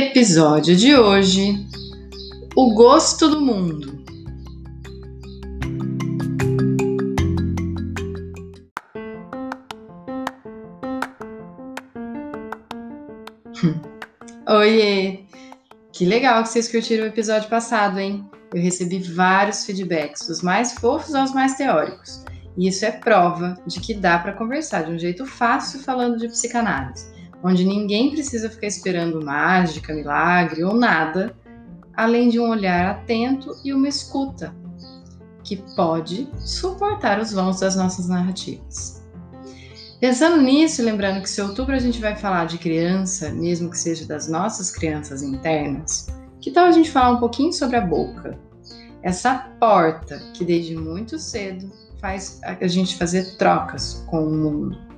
Episódio de hoje: O gosto do mundo. Oiê! Que legal que vocês curtiram o episódio passado, hein? Eu recebi vários feedbacks, dos mais fofos aos mais teóricos. E isso é prova de que dá para conversar de um jeito fácil falando de psicanálise onde ninguém precisa ficar esperando mágica, milagre ou nada, além de um olhar atento e uma escuta que pode suportar os vãos das nossas narrativas. Pensando nisso, lembrando que se outubro a gente vai falar de criança, mesmo que seja das nossas crianças internas, que tal a gente falar um pouquinho sobre a boca? Essa porta que desde muito cedo faz a gente fazer trocas com o mundo.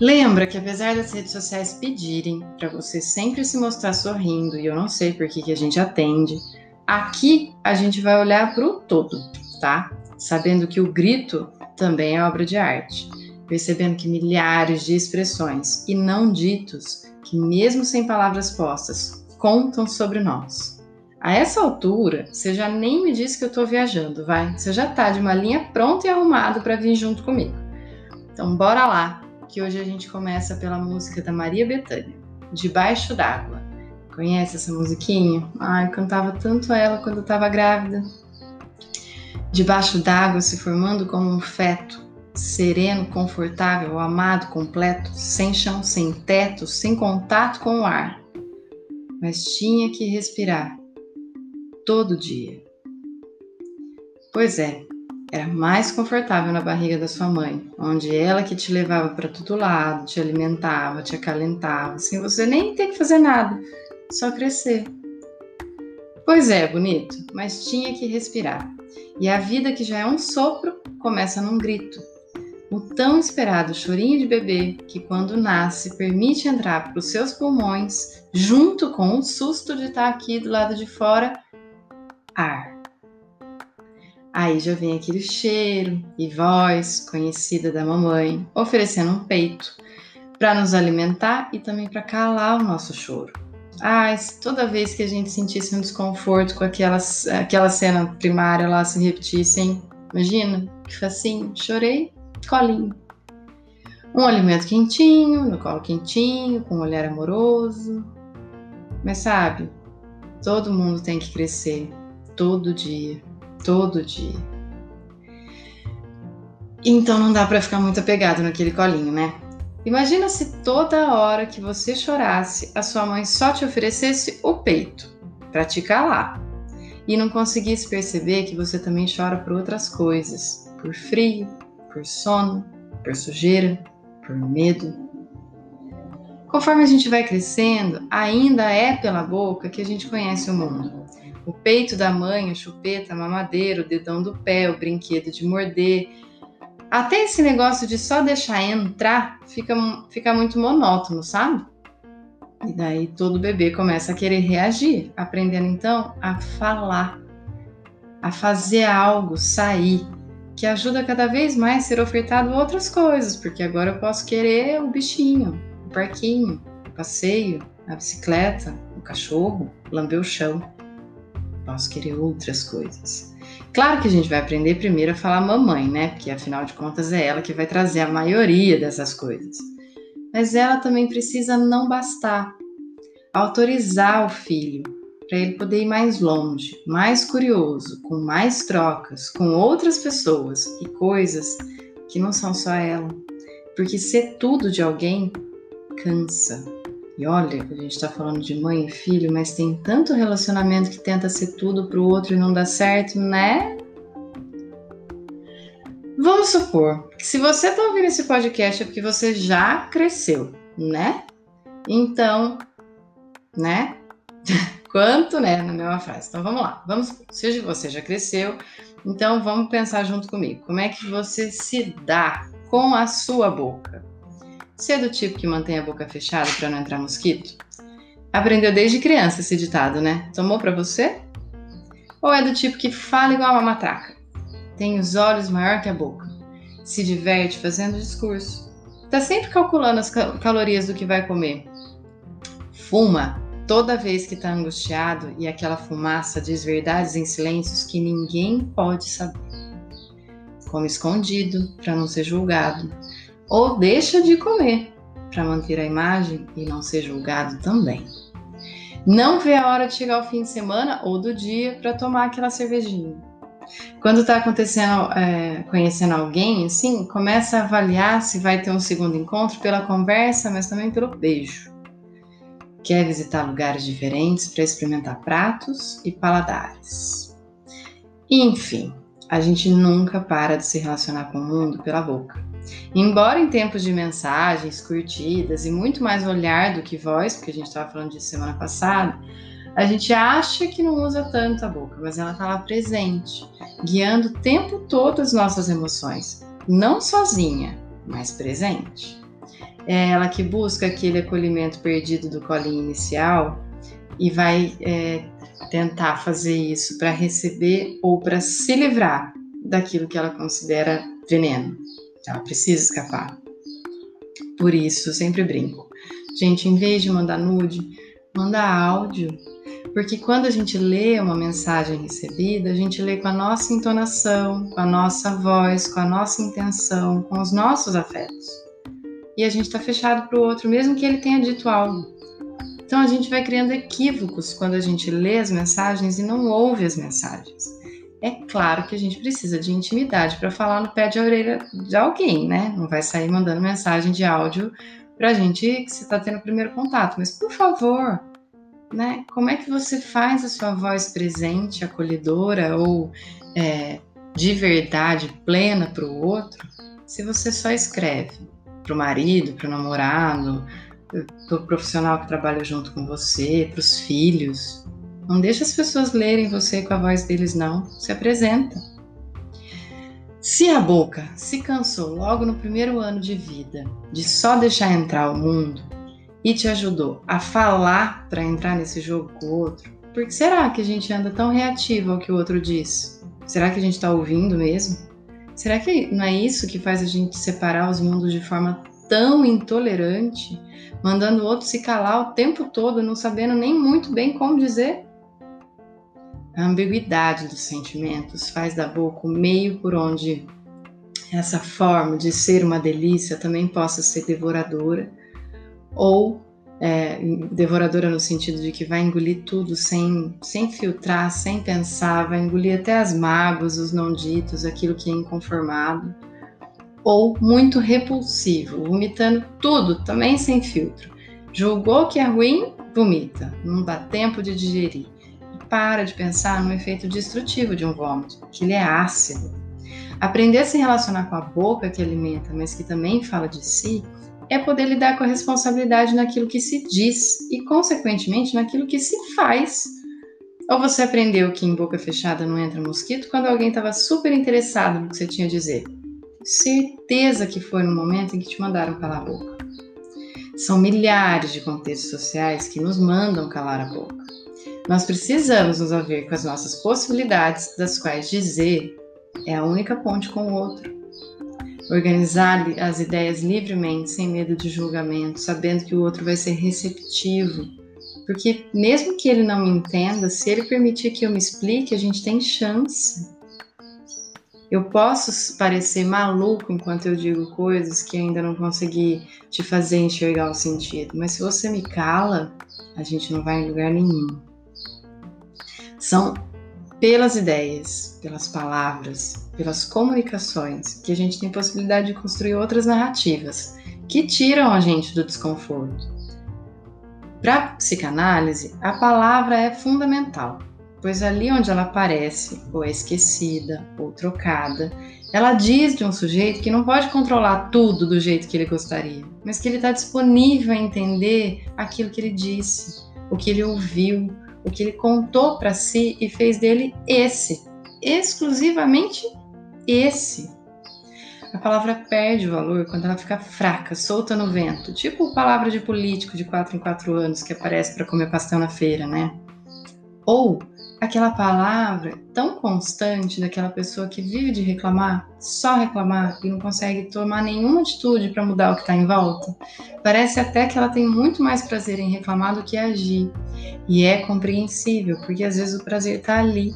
Lembra que apesar das redes sociais pedirem para você sempre se mostrar sorrindo, e eu não sei por que, que a gente atende, aqui a gente vai olhar para o todo, tá? Sabendo que o grito também é obra de arte, percebendo que milhares de expressões e não ditos, que mesmo sem palavras postas, contam sobre nós. A essa altura, você já nem me disse que eu estou viajando, vai? Você já tá de uma linha pronta e arrumado para vir junto comigo. Então bora lá que hoje a gente começa pela música da Maria Bethânia, Debaixo d'Água. Conhece essa musiquinha? Ai, eu cantava tanto ela quando eu estava grávida. Debaixo d'água, se formando como um feto, sereno, confortável, amado, completo, sem chão, sem teto, sem contato com o ar. Mas tinha que respirar todo dia. Pois é, era mais confortável na barriga da sua mãe, onde ela que te levava para todo lado, te alimentava, te acalentava, sem você nem ter que fazer nada, só crescer. Pois é, bonito, mas tinha que respirar. E a vida que já é um sopro começa num grito. O tão esperado chorinho de bebê que, quando nasce, permite entrar para os seus pulmões, junto com o susto de estar aqui do lado de fora, ar. Aí já vem aquele cheiro e voz conhecida da mamãe, oferecendo um peito para nos alimentar e também para calar o nosso choro. Ah, toda vez que a gente sentisse um desconforto com aquelas, aquela cena primária lá se repetissem, imagina, que facinho, chorei, colinho. Um alimento quentinho, no colo quentinho, com um olhar amoroso. Mas sabe, todo mundo tem que crescer, todo dia todo dia. Então não dá para ficar muito apegado naquele colinho, né? Imagina se toda hora que você chorasse, a sua mãe só te oferecesse o peito para te calar e não conseguisse perceber que você também chora por outras coisas, por frio, por sono, por sujeira, por medo. Conforme a gente vai crescendo, ainda é pela boca que a gente conhece o mundo. O peito da mãe, a chupeta, a mamadeira, o dedão do pé, o brinquedo de morder. Até esse negócio de só deixar entrar fica, fica muito monótono, sabe? E daí todo bebê começa a querer reagir, aprendendo então a falar, a fazer algo sair, que ajuda cada vez mais a ser ofertado outras coisas, porque agora eu posso querer o bichinho, o parquinho, o passeio, a bicicleta, o cachorro, lamber o chão posso querer outras coisas. Claro que a gente vai aprender primeiro a falar mamãe, né? Porque afinal de contas é ela que vai trazer a maioria dessas coisas. Mas ela também precisa não bastar, autorizar o filho para ele poder ir mais longe, mais curioso, com mais trocas, com outras pessoas e coisas que não são só ela. Porque ser tudo de alguém cansa. E olha, a gente está falando de mãe e filho, mas tem tanto relacionamento que tenta ser tudo para o outro e não dá certo, né? Vamos supor que se você está ouvindo esse podcast é porque você já cresceu, né? Então, né? Quanto, né? Na mesma frase. Então vamos lá. Vamos, se você já cresceu, então vamos pensar junto comigo. Como é que você se dá com a sua boca? Você é do tipo que mantém a boca fechada para não entrar mosquito? Aprendeu desde criança esse ditado, né? Tomou para você? Ou é do tipo que fala igual uma matraca? Tem os olhos maior que a boca. Se diverte fazendo discurso. Tá sempre calculando as calorias do que vai comer. Fuma toda vez que está angustiado e aquela fumaça diz verdades em silêncios que ninguém pode saber. Come escondido para não ser julgado, ou deixa de comer para manter a imagem e não ser julgado também. Não vê a hora de chegar o fim de semana ou do dia para tomar aquela cervejinha. Quando está acontecendo, é, conhecendo alguém, assim, começa a avaliar se vai ter um segundo encontro pela conversa, mas também pelo beijo. Quer visitar lugares diferentes para experimentar pratos e paladares. Enfim, a gente nunca para de se relacionar com o mundo pela boca. Embora em tempos de mensagens, curtidas e muito mais olhar do que voz, porque a gente estava falando disso semana passada, a gente acha que não usa tanto a boca, mas ela está lá presente, guiando o tempo todo as nossas emoções, não sozinha, mas presente. É ela que busca aquele acolhimento perdido do colinho inicial e vai é, tentar fazer isso para receber ou para se livrar daquilo que ela considera veneno. Ela precisa escapar. Por isso, sempre brinco. Gente, em vez de mandar nude, manda áudio. Porque quando a gente lê uma mensagem recebida, a gente lê com a nossa entonação, com a nossa voz, com a nossa intenção, com os nossos afetos. E a gente está fechado para o outro, mesmo que ele tenha dito algo. Então a gente vai criando equívocos quando a gente lê as mensagens e não ouve as mensagens. É claro que a gente precisa de intimidade para falar no pé de orelha de alguém, né? Não vai sair mandando mensagem de áudio para a gente que você está tendo o primeiro contato, mas por favor, né? Como é que você faz a sua voz presente, acolhedora ou é, de verdade plena para o outro, se você só escreve para o marido, para o namorado, para o profissional que trabalha junto com você, para os filhos? Não deixa as pessoas lerem você com a voz deles, não. Se apresenta. Se a boca se cansou logo no primeiro ano de vida de só deixar entrar o mundo e te ajudou a falar para entrar nesse jogo com o outro, por que será que a gente anda tão reativo ao que o outro diz? Será que a gente está ouvindo mesmo? Será que não é isso que faz a gente separar os mundos de forma tão intolerante, mandando o outro se calar o tempo todo, não sabendo nem muito bem como dizer? A ambiguidade dos sentimentos faz da boca o meio por onde essa forma de ser uma delícia também possa ser devoradora, ou é, devoradora no sentido de que vai engolir tudo sem, sem filtrar, sem pensar, vai engolir até as mágoas, os não ditos, aquilo que é inconformado, ou muito repulsivo, vomitando tudo, também sem filtro. Julgou que é ruim, vomita, não dá tempo de digerir para de pensar no efeito destrutivo de um vômito, que ele é ácido. Aprender a se relacionar com a boca que alimenta, mas que também fala de si, é poder lidar com a responsabilidade naquilo que se diz e, consequentemente, naquilo que se faz. Ou você aprendeu que em boca fechada não entra mosquito quando alguém estava super interessado no que você tinha a dizer? Certeza que foi no momento em que te mandaram calar a boca. São milhares de contextos sociais que nos mandam calar a boca. Nós precisamos nos haver com as nossas possibilidades, das quais dizer é a única ponte com o outro. Organizar as ideias livremente, sem medo de julgamento, sabendo que o outro vai ser receptivo. Porque, mesmo que ele não me entenda, se ele permitir que eu me explique, a gente tem chance. Eu posso parecer maluco enquanto eu digo coisas que ainda não consegui te fazer enxergar o sentido, mas se você me cala, a gente não vai em lugar nenhum. São pelas ideias, pelas palavras, pelas comunicações que a gente tem possibilidade de construir outras narrativas que tiram a gente do desconforto. Para psicanálise, a palavra é fundamental. pois ali onde ela aparece, ou é esquecida, ou trocada, ela diz de um sujeito que não pode controlar tudo do jeito que ele gostaria, mas que ele está disponível a entender aquilo que ele disse, o que ele ouviu, o que ele contou para si e fez dele esse, exclusivamente esse. A palavra perde o valor quando ela fica fraca, solta no vento, tipo palavra de político de quatro em quatro anos que aparece para comer pastel na feira, né? Ou aquela palavra tão constante daquela pessoa que vive de reclamar, só reclamar e não consegue tomar nenhuma atitude para mudar o que está em volta. Parece até que ela tem muito mais prazer em reclamar do que agir. E é compreensível, porque às vezes o prazer está ali,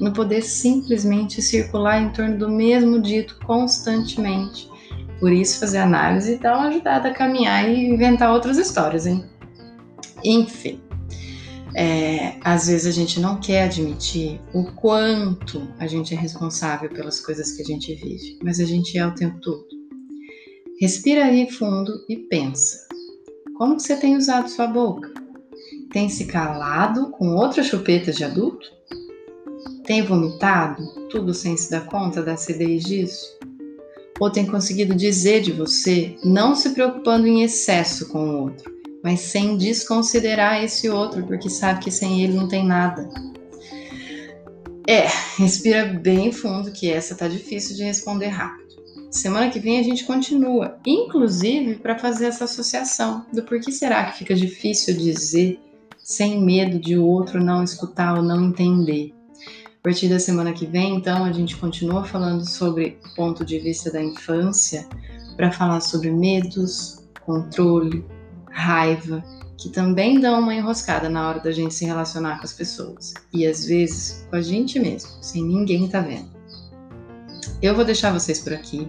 no poder simplesmente circular em torno do mesmo dito constantemente. Por isso, fazer análise dá uma ajudada a caminhar e inventar outras histórias, hein? Enfim. É, às vezes a gente não quer admitir o quanto a gente é responsável pelas coisas que a gente vive, mas a gente é o tempo todo. Respira aí fundo e pensa: como você tem usado sua boca? Tem se calado com outras chupetas de adulto? Tem vomitado tudo sem se dar conta da acidez disso? Ou tem conseguido dizer de você, não se preocupando em excesso com o outro? Mas sem desconsiderar esse outro, porque sabe que sem ele não tem nada. É, respira bem fundo, que essa tá difícil de responder rápido. Semana que vem a gente continua, inclusive para fazer essa associação do porquê será que fica difícil dizer sem medo de o outro não escutar ou não entender. A partir da semana que vem, então, a gente continua falando sobre o ponto de vista da infância, para falar sobre medos, controle, raiva, que também dão uma enroscada na hora da gente se relacionar com as pessoas. E às vezes com a gente mesmo, sem ninguém tá vendo. Eu vou deixar vocês por aqui.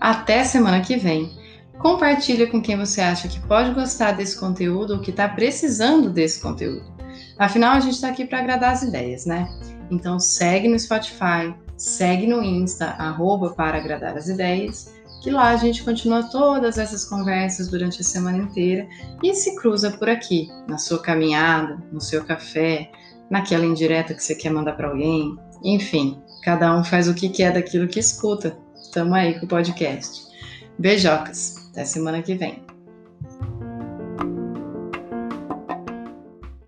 Até semana que vem. Compartilha com quem você acha que pode gostar desse conteúdo ou que está precisando desse conteúdo. Afinal, a gente está aqui para agradar as ideias, né? Então segue no Spotify, segue no Insta, arroba para agradar as ideias que lá a gente continua todas essas conversas durante a semana inteira e se cruza por aqui, na sua caminhada, no seu café, naquela indireta que você quer mandar para alguém. Enfim, cada um faz o que quer daquilo que escuta. Tamo aí com o podcast. Beijocas. Até semana que vem.